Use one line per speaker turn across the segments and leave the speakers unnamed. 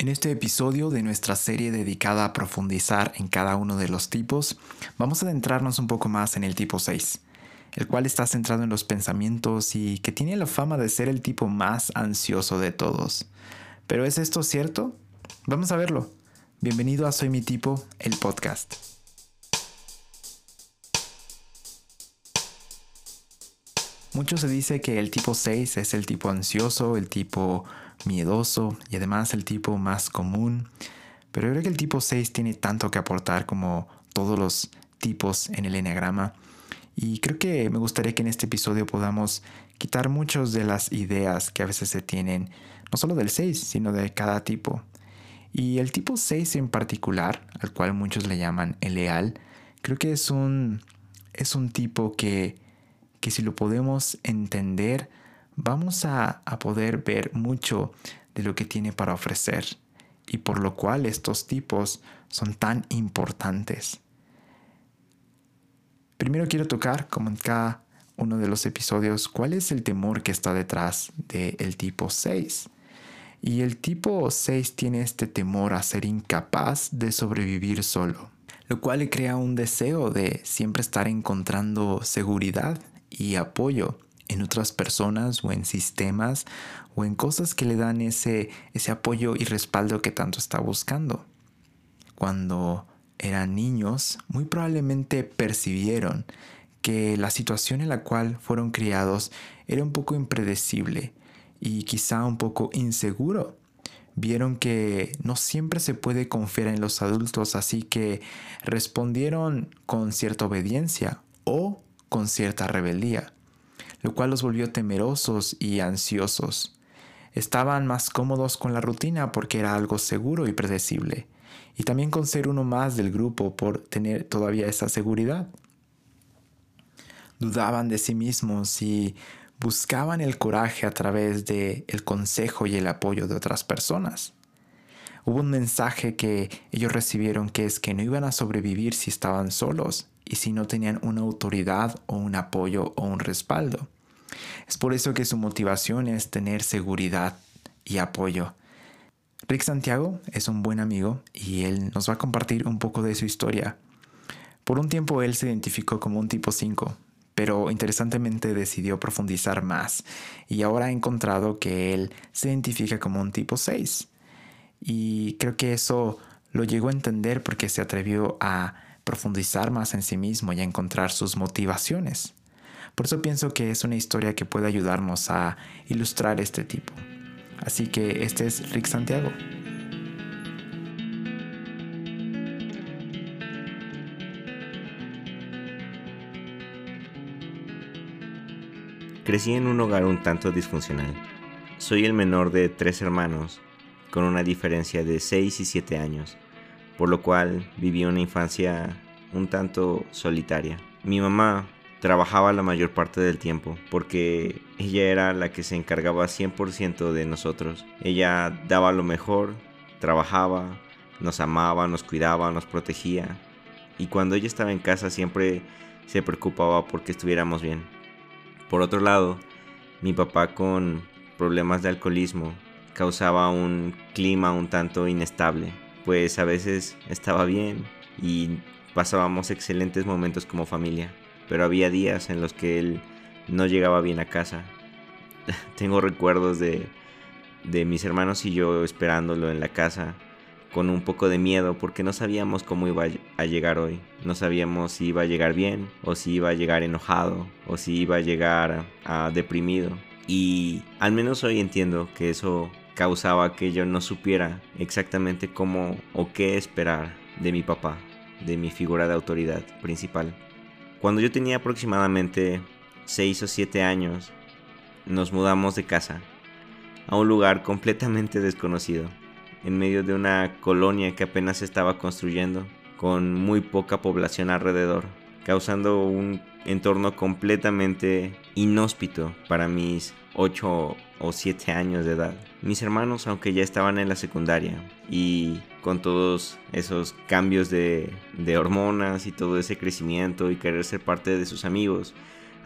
En este episodio de nuestra serie dedicada a profundizar en cada uno de los tipos, vamos a adentrarnos un poco más en el tipo 6, el cual está centrado en los pensamientos y que tiene la fama de ser el tipo más ansioso de todos. ¿Pero es esto cierto? Vamos a verlo. Bienvenido a Soy mi tipo, el podcast. Mucho se dice que el tipo 6 es el tipo ansioso, el tipo miedoso y además el tipo más común. Pero yo creo que el tipo 6 tiene tanto que aportar como todos los tipos en el enneagrama. Y creo que me gustaría que en este episodio podamos quitar muchas de las ideas que a veces se tienen, no solo del 6, sino de cada tipo. Y el tipo 6 en particular, al cual muchos le llaman el leal, creo que es un, es un tipo que, que si lo podemos entender, vamos a, poder ver mucho de lo que tiene para ofrecer y por lo cual estos tipos son tan importantes. Primero quiero tocar, como en cada uno de los episodios, cuál es el temor que está detrás del tipo 6. Y el tipo 6 tiene este temor a ser incapaz de sobrevivir solo, lo cual le crea un deseo de siempre estar encontrando seguridad y apoyo en otras personas o en sistemas o en cosas que le dan ese, ese apoyo y respaldo que tanto está buscando. Cuando eran niños, muy probablemente percibieron que la situación en la cual fueron criados era un poco impredecible y quizá un poco inseguro. Vieron que no siempre se puede confiar en los adultos, así que respondieron con cierta obediencia o con cierta rebeldía lo cual los volvió temerosos y ansiosos. Estaban más cómodos con la rutina porque era algo seguro y predecible, y también con ser uno más del grupo por tener todavía esa seguridad. Dudaban de sí mismos y buscaban el coraje a través de el consejo y el apoyo de otras personas. Hubo un mensaje que ellos recibieron que es que no iban a sobrevivir si estaban solos y si no tenían una autoridad o un apoyo o un respaldo. Es por eso que su motivación es tener seguridad y apoyo. Rick Santiago es un buen amigo y él nos va a compartir un poco de su historia. Por un tiempo él se identificó como un tipo 5, pero interesantemente decidió profundizar más y ahora ha encontrado que él se identifica como un tipo 6. Y creo que eso lo llegó a entender porque se atrevió a profundizar más en sí mismo y encontrar sus motivaciones. Por eso pienso que es una historia que puede ayudarnos a ilustrar este tipo. Así que este es Rick Santiago.
Crecí en un hogar un tanto disfuncional. Soy el menor de tres hermanos, con una diferencia de 6 y 7 años por lo cual viví una infancia un tanto solitaria. Mi mamá trabajaba la mayor parte del tiempo porque ella era la que se encargaba 100% de nosotros. Ella daba lo mejor, trabajaba, nos amaba, nos cuidaba, nos protegía y cuando ella estaba en casa siempre se preocupaba porque estuviéramos bien. Por otro lado, mi papá con problemas de alcoholismo causaba un clima un tanto inestable pues a veces estaba bien y pasábamos excelentes momentos como familia, pero había días en los que él no llegaba bien a casa. Tengo recuerdos de, de mis hermanos y yo esperándolo en la casa con un poco de miedo porque no sabíamos cómo iba a llegar hoy. No sabíamos si iba a llegar bien o si iba a llegar enojado o si iba a llegar deprimido. Y al menos hoy entiendo que eso causaba que yo no supiera exactamente cómo o qué esperar de mi papá, de mi figura de autoridad principal. Cuando yo tenía aproximadamente 6 o 7 años, nos mudamos de casa a un lugar completamente desconocido, en medio de una colonia que apenas estaba construyendo, con muy poca población alrededor, causando un entorno completamente inhóspito para mis 8 o 7 años de edad. Mis hermanos, aunque ya estaban en la secundaria y con todos esos cambios de, hormonas y todo ese crecimiento y querer ser parte de sus amigos,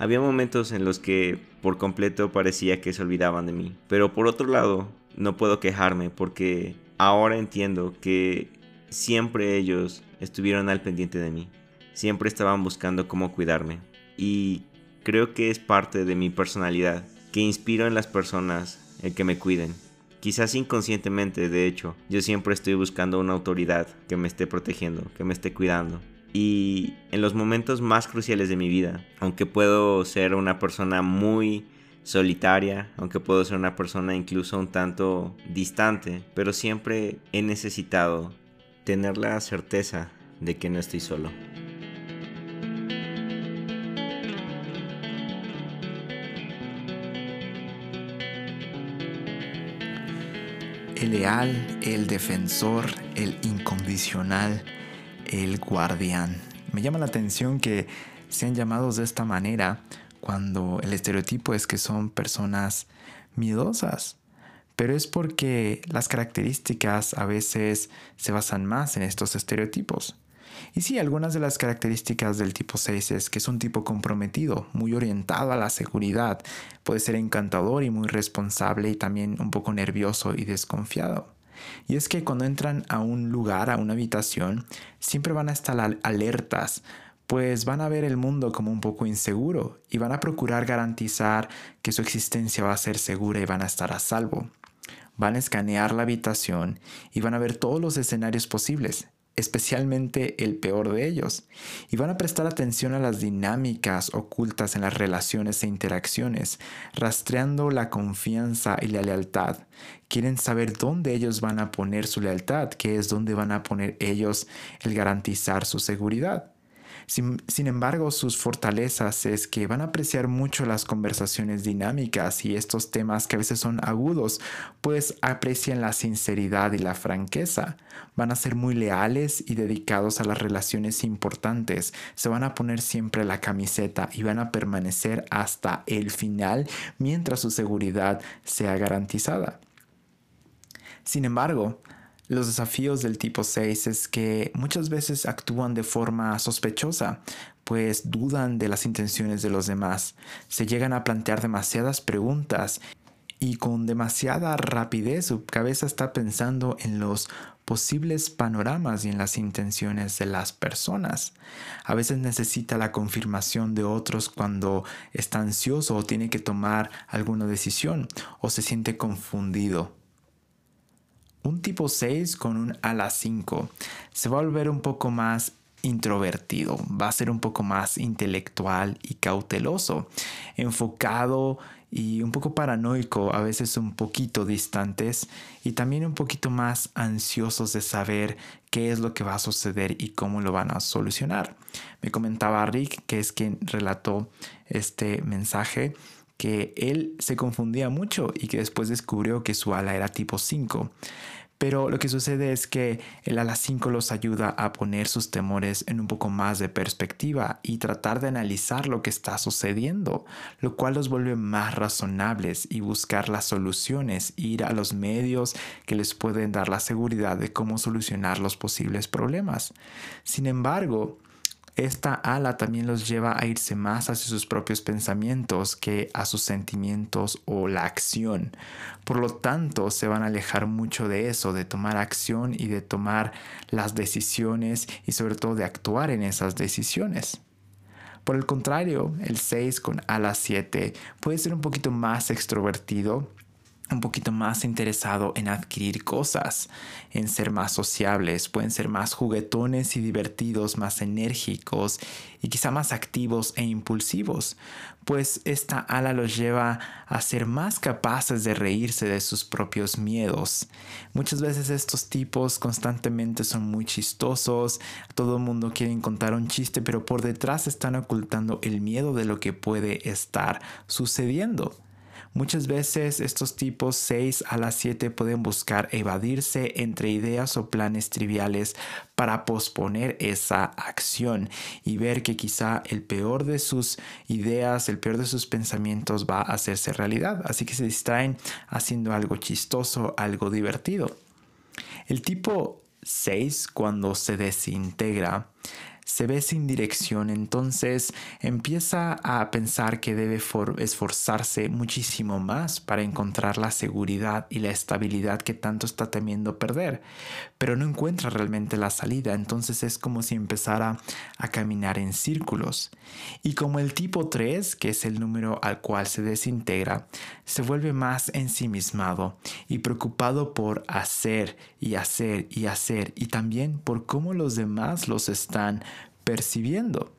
había momentos en los que por completo parecía que se olvidaban de mí. Pero por otro lado, no puedo quejarme porque ahora entiendo que siempre ellos estuvieron al pendiente de mí. Siempre estaban buscando cómo cuidarme. Y creo que es parte de mi personalidad, que inspiro en las personas el que me cuiden. Quizás inconscientemente, de hecho, yo siempre estoy buscando una autoridad que me esté protegiendo, que me esté cuidando. Y en los momentos más cruciales de mi vida, aunque puedo ser una persona muy solitaria, aunque puedo ser una persona incluso un tanto distante, pero siempre he necesitado tener la certeza de que no estoy solo.
El leal, el defensor, el incondicional, el guardián. Me llama la atención que sean llamados de esta manera cuando el estereotipo es que son personas miedosas. Pero es porque las características a veces se basan más en estos estereotipos. Y sí, algunas de las características del tipo 6 es que es un tipo comprometido, muy orientado a la seguridad, puede ser encantador y muy responsable y también un poco nervioso y desconfiado. Y es que cuando entran a un lugar, a una habitación, siempre van a estar alertas pues van a ver el mundo como un poco inseguro y van a procurar garantizar que su existencia va a ser segura y van a estar a salvo. Van a escanear la habitación y van a ver todos los escenarios posibles, especialmente el peor de ellos, y van a prestar atención a las dinámicas ocultas en las relaciones e interacciones, rastreando la confianza y la lealtad. Quieren saber dónde ellos van a poner su lealtad, que es dónde van a poner ellos el garantizar su seguridad. Sin, embargo, sus fortalezas es que van a apreciar mucho las conversaciones dinámicas y estos temas que a veces son agudos, pues aprecian la sinceridad y la franqueza. Van a ser muy leales y dedicados a las relaciones importantes. Se van a poner siempre la camiseta y van a permanecer hasta el final mientras su seguridad sea garantizada. Sin embargo, los desafíos del tipo 6 es que muchas veces actúan de forma sospechosa, pues dudan de las intenciones de los demás, se llegan a plantear demasiadas preguntas y con demasiada rapidez su cabeza está pensando en los posibles panoramas y en las intenciones de las personas. A veces necesita la confirmación de otros cuando está ansioso o tiene que tomar alguna decisión o se siente confundido. Un tipo 6 con un ala 5 se va a volver un poco más introvertido, va a ser un poco más intelectual y cauteloso, enfocado y un poco paranoico, a veces un poquito distantes y también un poquito más ansiosos de saber qué es lo que va a suceder y cómo lo van a solucionar. Me comentaba Rick, que es quien relató este mensaje, que él se confundía mucho y que después descubrió que su ala era tipo 5. Pero lo que sucede es que el ala 5 los ayuda a poner sus temores en un poco más de perspectiva y tratar de analizar lo que está sucediendo, lo cual los vuelve más razonables y buscar las soluciones, ir a los medios que les pueden dar la seguridad de cómo solucionar los posibles problemas. Sin embargo, esta ala también los lleva a irse más hacia sus propios pensamientos que a sus sentimientos o la acción. Por lo tanto, se van a alejar mucho de eso, de tomar acción y de tomar las decisiones y sobre todo de actuar en esas decisiones. Por el contrario, el 6 con ala 7 puede ser un poquito más extrovertido un poquito más interesado en adquirir cosas, en ser más sociables, pueden ser más juguetones y divertidos, más enérgicos y quizá más activos e impulsivos, pues esta ala los lleva a ser más capaces de reírse de sus propios miedos. Muchas veces estos tipos constantemente son muy chistosos, todo el mundo quiere contar un chiste, pero por detrás están ocultando el miedo de lo que puede estar sucediendo. Muchas veces estos tipos 6 a las 7 pueden buscar evadirse entre ideas o planes triviales para posponer esa acción y ver que quizá el peor de sus ideas, el peor de sus pensamientos va a hacerse realidad. Así que se distraen haciendo algo chistoso, algo divertido. El tipo 6 cuando se desintegra se ve sin dirección, entonces empieza a pensar que debe esforzarse muchísimo más para encontrar la seguridad y la estabilidad que tanto está temiendo perder, pero no encuentra realmente la salida, entonces es como si empezara a caminar en círculos. Y como el tipo 3, que es el número al cual se desintegra, se vuelve más ensimismado y preocupado por hacer y hacer y hacer y también por cómo los demás los están percibiendo.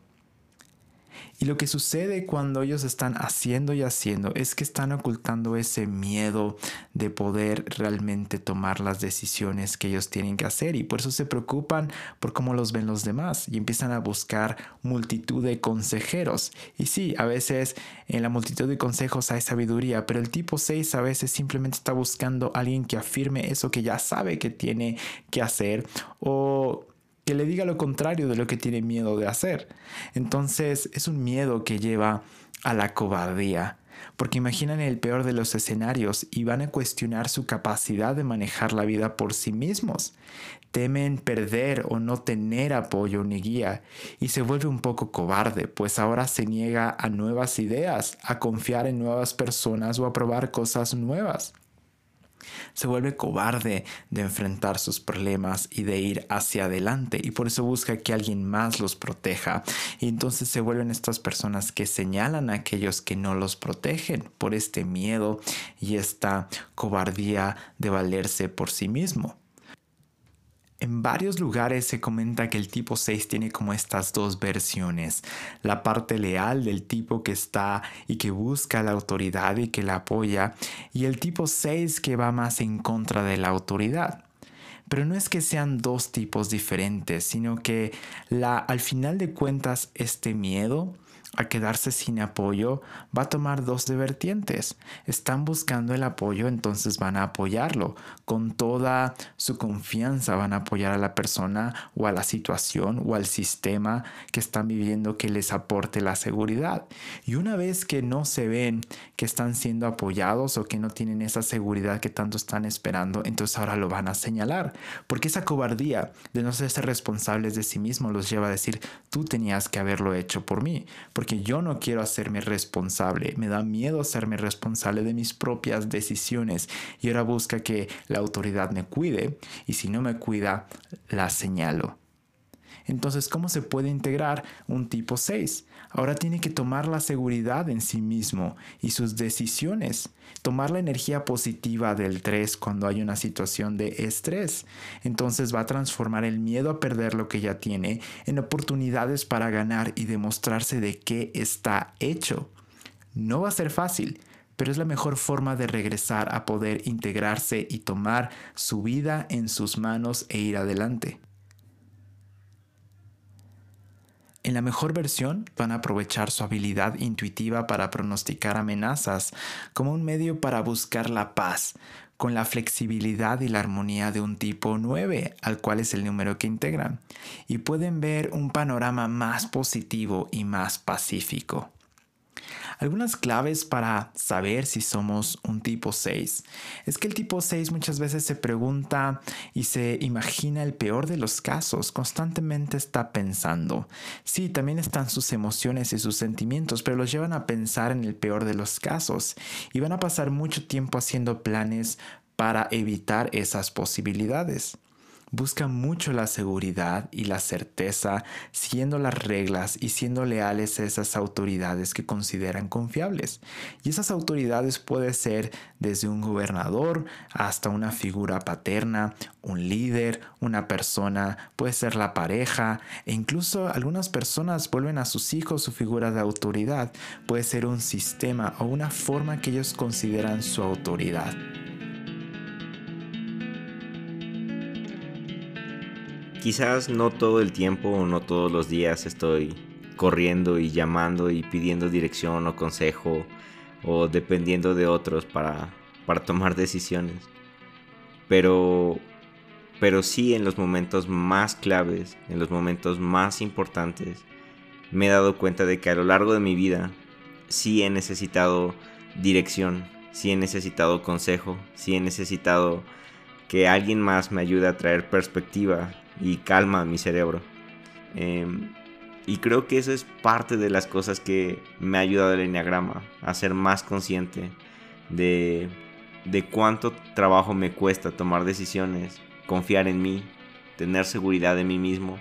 Y lo que sucede cuando ellos están haciendo y haciendo es que están ocultando ese miedo de poder realmente tomar las decisiones que ellos tienen que hacer y por eso se preocupan por cómo los ven los demás y empiezan a buscar multitud de consejeros. Y sí, a veces en la multitud de consejos hay sabiduría, pero el tipo 6 a veces simplemente está buscando alguien que afirme eso que ya sabe que tiene que hacer o que le diga lo contrario de lo que tiene miedo de hacer. Entonces es un miedo que lleva a la cobardía. Porque imaginan el peor de los escenarios y van a cuestionar su capacidad de manejar la vida por sí mismos. Temen perder o no tener apoyo ni guía y se vuelve un poco cobarde, pues ahora se niega a nuevas ideas, a confiar en nuevas personas o a probar cosas nuevas se vuelve cobarde de enfrentar sus problemas y de ir hacia adelante y por eso busca que alguien más los proteja y entonces se vuelven estas personas que señalan a aquellos que no los protegen por este miedo y esta cobardía de valerse por sí mismo. En varios lugares se comenta que el tipo 6 tiene como estas dos versiones. La parte leal del tipo que está y que busca la autoridad y que la apoya. Y el tipo 6 que va más en contra de la autoridad. Pero no es que sean dos tipos diferentes, sino que la, al final de cuentas este miedo a quedarse sin apoyo va a tomar dos de vertientes. Están buscando el apoyo, entonces van a apoyarlo. Con toda su confianza van a apoyar a la persona o a la situación o al sistema que están viviendo que les aporte la seguridad. Y una vez que no se ven que están siendo apoyados o que no tienen esa seguridad que tanto están esperando, entonces ahora lo van a señalar. Porque esa cobardía de no ser responsables de sí mismos los lleva a decir, tú tenías que haberlo hecho por mí porque yo no quiero hacerme responsable, me da miedo hacerme responsable de mis propias decisiones y ahora busca que la autoridad me cuide y si no me cuida, la señalo. Entonces, ¿cómo se puede integrar un tipo 6? Ahora tiene que tomar la seguridad en sí mismo y sus decisiones, tomar la energía positiva del 3 cuando hay una situación de estrés. Entonces va a transformar el miedo a perder lo que ya tiene en oportunidades para ganar y demostrarse de qué está hecho. No va a ser fácil, pero es la mejor forma de regresar a poder integrarse y tomar su vida en sus manos e ir adelante. En la mejor versión van a aprovechar su habilidad intuitiva para pronosticar amenazas como un medio para buscar la paz, con la flexibilidad y la armonía de un tipo 9, al cual es el número que integran, y pueden ver un panorama más positivo y más pacífico. Algunas claves para saber si somos un tipo 6 es que el tipo 6 muchas veces se pregunta y se imagina el peor de los casos, constantemente está pensando. Sí, también están sus emociones y sus sentimientos, pero los llevan a pensar en el peor de los casos. Y van a pasar mucho tiempo haciendo planes para evitar esas posibilidades buscan mucho la seguridad y la certeza siguiendo las reglas y siendo leales a esas autoridades que consideran confiables. Y esas autoridades puede ser desde un gobernador hasta una figura paterna, un líder, una persona, puede ser la pareja e incluso algunas personas vuelven a sus hijos su figura de autoridad. Puede ser un sistema o una forma que ellos consideran su autoridad.
Quizás no todo el tiempo o no todos los días estoy corriendo y llamando y pidiendo dirección o consejo o dependiendo de otros para, para tomar decisiones. Pero, pero sí en los momentos más claves, en los momentos más importantes, me he dado cuenta de que a lo largo de mi vida sí he necesitado dirección, sí he necesitado consejo, sí he necesitado que alguien más me ayude a traer perspectiva y calma mi cerebro. Em, y creo que eso es parte de las cosas que me ha ayudado el enneagrama, a ser más consciente de, de cuánto trabajo me cuesta tomar decisiones, confiar en mí, tener seguridad de mí mismo,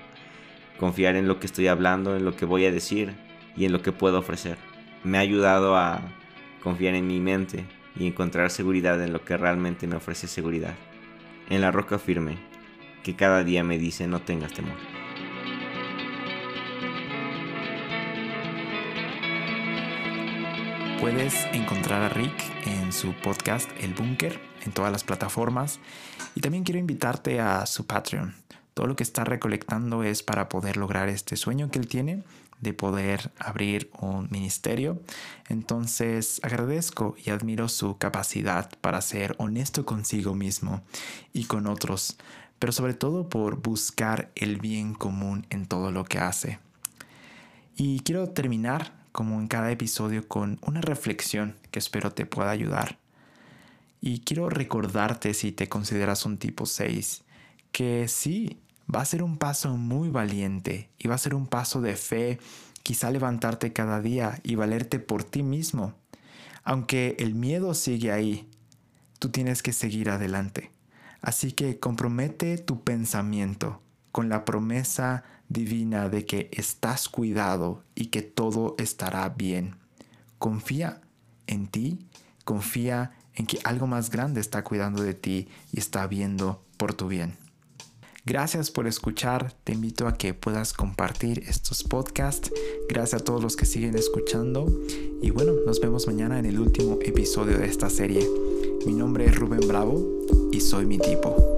confiar en lo que estoy hablando, en lo que voy a decir y en lo que puedo ofrecer. Me ha ayudado a confiar en mi mente y encontrar seguridad en lo que realmente me ofrece seguridad. En la roca firme, que cada día me dice no tengas temor.
Puedes encontrar a Rick en su podcast El Búnker en todas las plataformas y también quiero invitarte a su Patreon. Todo lo que está recolectando es para poder lograr este sueño que él tiene de poder abrir un ministerio. Entonces agradezco y admiro su capacidad para ser honesto consigo mismo y con otros, pero sobre todo por buscar el bien común en todo lo que hace. Y quiero terminar, como en cada episodio, con una reflexión que espero te pueda ayudar. Y quiero recordarte si te consideras un tipo 6, que sí, va a ser un paso muy valiente y va a ser un paso de fe, quizá levantarte cada día y valerte por ti mismo. Aunque el miedo sigue ahí, tú tienes que seguir adelante. Así que compromete tu pensamiento con la promesa divina de que estás cuidado y que todo estará bien. Confía en ti, confía en que algo más grande está cuidando de ti y está viendo por tu bien. Gracias por escuchar. Te invito a que puedas compartir estos podcasts. Gracias a todos los que siguen escuchando. Y bueno, nos vemos mañana en el último episodio de esta serie. Mi nombre es Rubén Bravo y soy mi tipo.